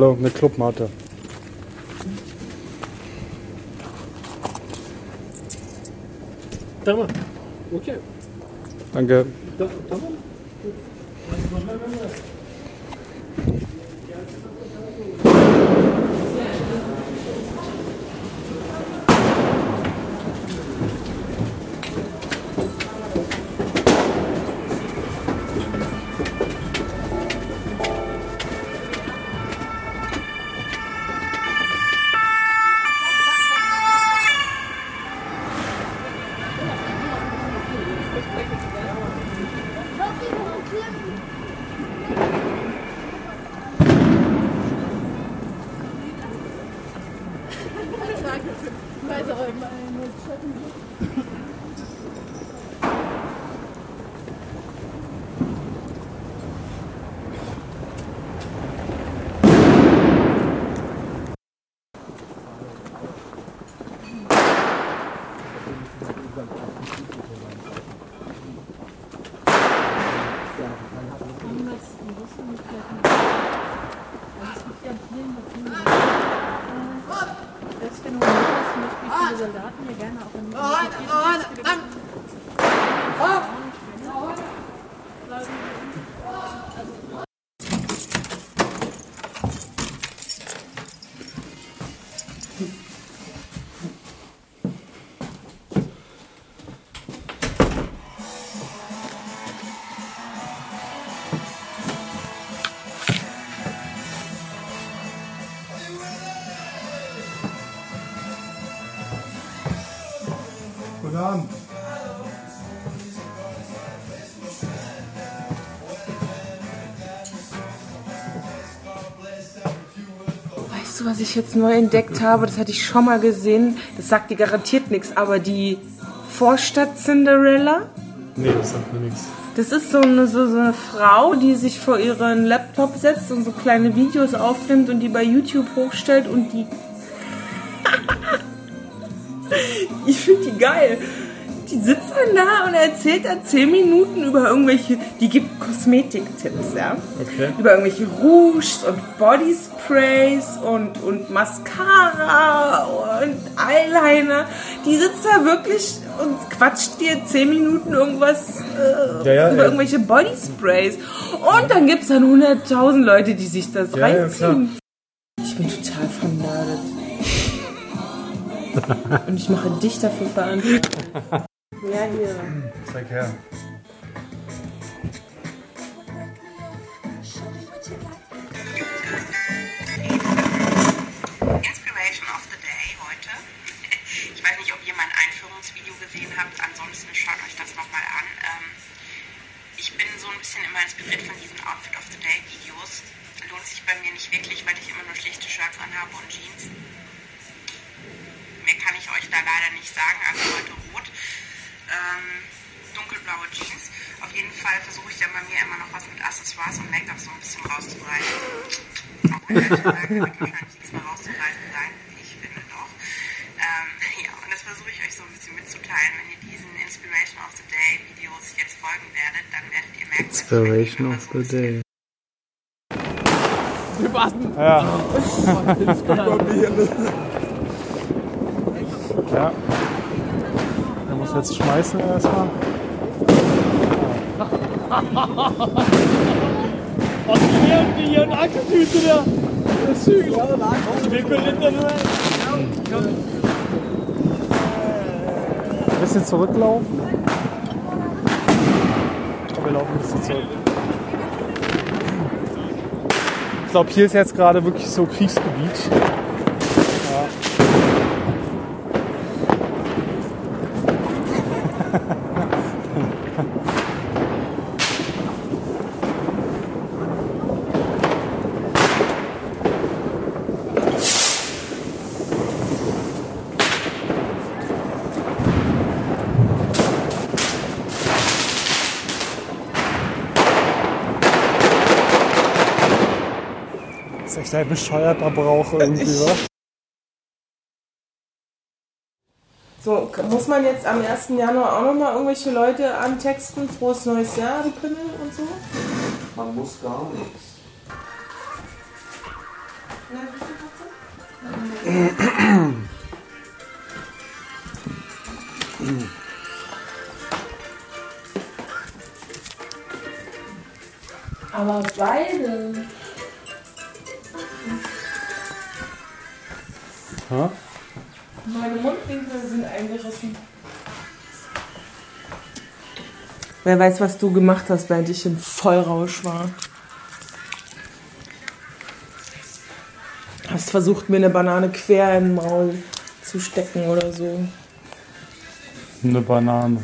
Hallo, eine Clubmate. Tamam. Okey. Danke. Ta- tamam. Thank you. Guten Abend. Weißt du, was ich jetzt neu entdeckt habe? Das hatte ich schon mal gesehen. Das sagt dir garantiert nichts, aber die Vorstadt Cinderella. Nee, das sagt mir nichts. Das ist so eine, so, so eine Frau, die sich vor ihren Laptop setzt und so kleine Videos aufnimmt und die bei YouTube hochstellt und die. Ich finde die geil. Die sitzt dann da und erzählt da 10 Minuten über irgendwelche. Die gibt Kosmetiktipps, ja. Okay. Über irgendwelche Rouges und Bodysprays und, und Mascara und Eyeliner. Die sitzt da wirklich und quatscht dir 10 Minuten irgendwas äh, Ja, ja, über ja. irgendwelche Bodysprays. Und dann gibt es dann 100.000 Leute, die sich das reinziehen. ich bin total vernördet. Und ich mache dich dafür verantwortlich. Ja, hier. Zeig her. Inspiration of the Day heute. Ich weiß nicht, ob ihr mein Einführungsvideo gesehen habt, ansonsten schaut euch das nochmal an. Ähm, ich bin so ein bisschen immer inspiriert von diesen Outfit of the Day Videos. Lohnt sich bei mir nicht wirklich, weil ich immer nur schlichte Shirts anhabe und Jeans. Euch da leider nicht sagen, also heute rot. Ähm, dunkelblaue Jeans. Auf jeden Fall versuche ich dann bei mir immer noch was mit Accessoires und Make-up so ein bisschen rauszureißen. Auch wenn sagen, da kann wahrscheinlich nichts mehr rauszureißen sein. Ich finde doch. Ähm, ja, und das versuche ich euch so ein bisschen mitzuteilen. Wenn ihr diesen Inspiration of the Day Videos jetzt folgen werdet, dann werdet ihr merken, Inspiration of so the ein bisschen day. Ja. Er muss jetzt schmeißen erstmal. Was hier und hier eine Aktetüte da? Das schön. Wir können nicht nur. Ein bisschen zurücklaufen. Komm, wir laufen ein bisschen zurück. Ich glaube, hier ist jetzt gerade wirklich so Kriegsgebiet. Das ist echt ein bescheuerter Brauch irgendwie, wa? So, muss man jetzt am 1. Januar auch nochmal irgendwelche Leute antexten? Frohes neues Jahr, die Pimmel und so? Man muss gar nichts. Aber beide. Ja? Meine Mundwinkel sind eingerissen. Wer weiß, was du gemacht hast, während ich im Vollrausch war. Hast versucht, mir eine Banane quer im Maul zu stecken oder so. Eine Banane.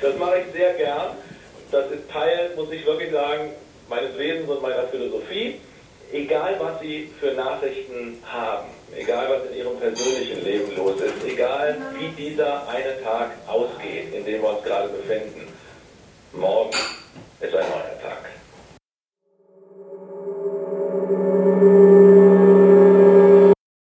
Das mache ich sehr gern. Das ist Teil, muss ich wirklich sagen, meines Wesens und meiner Philosophie. Egal, was Sie für Nachrichten haben, egal, was in Ihrem persönlichen Leben los ist, egal, wie dieser eine Tag ausgeht, in dem wir uns gerade befinden, morgen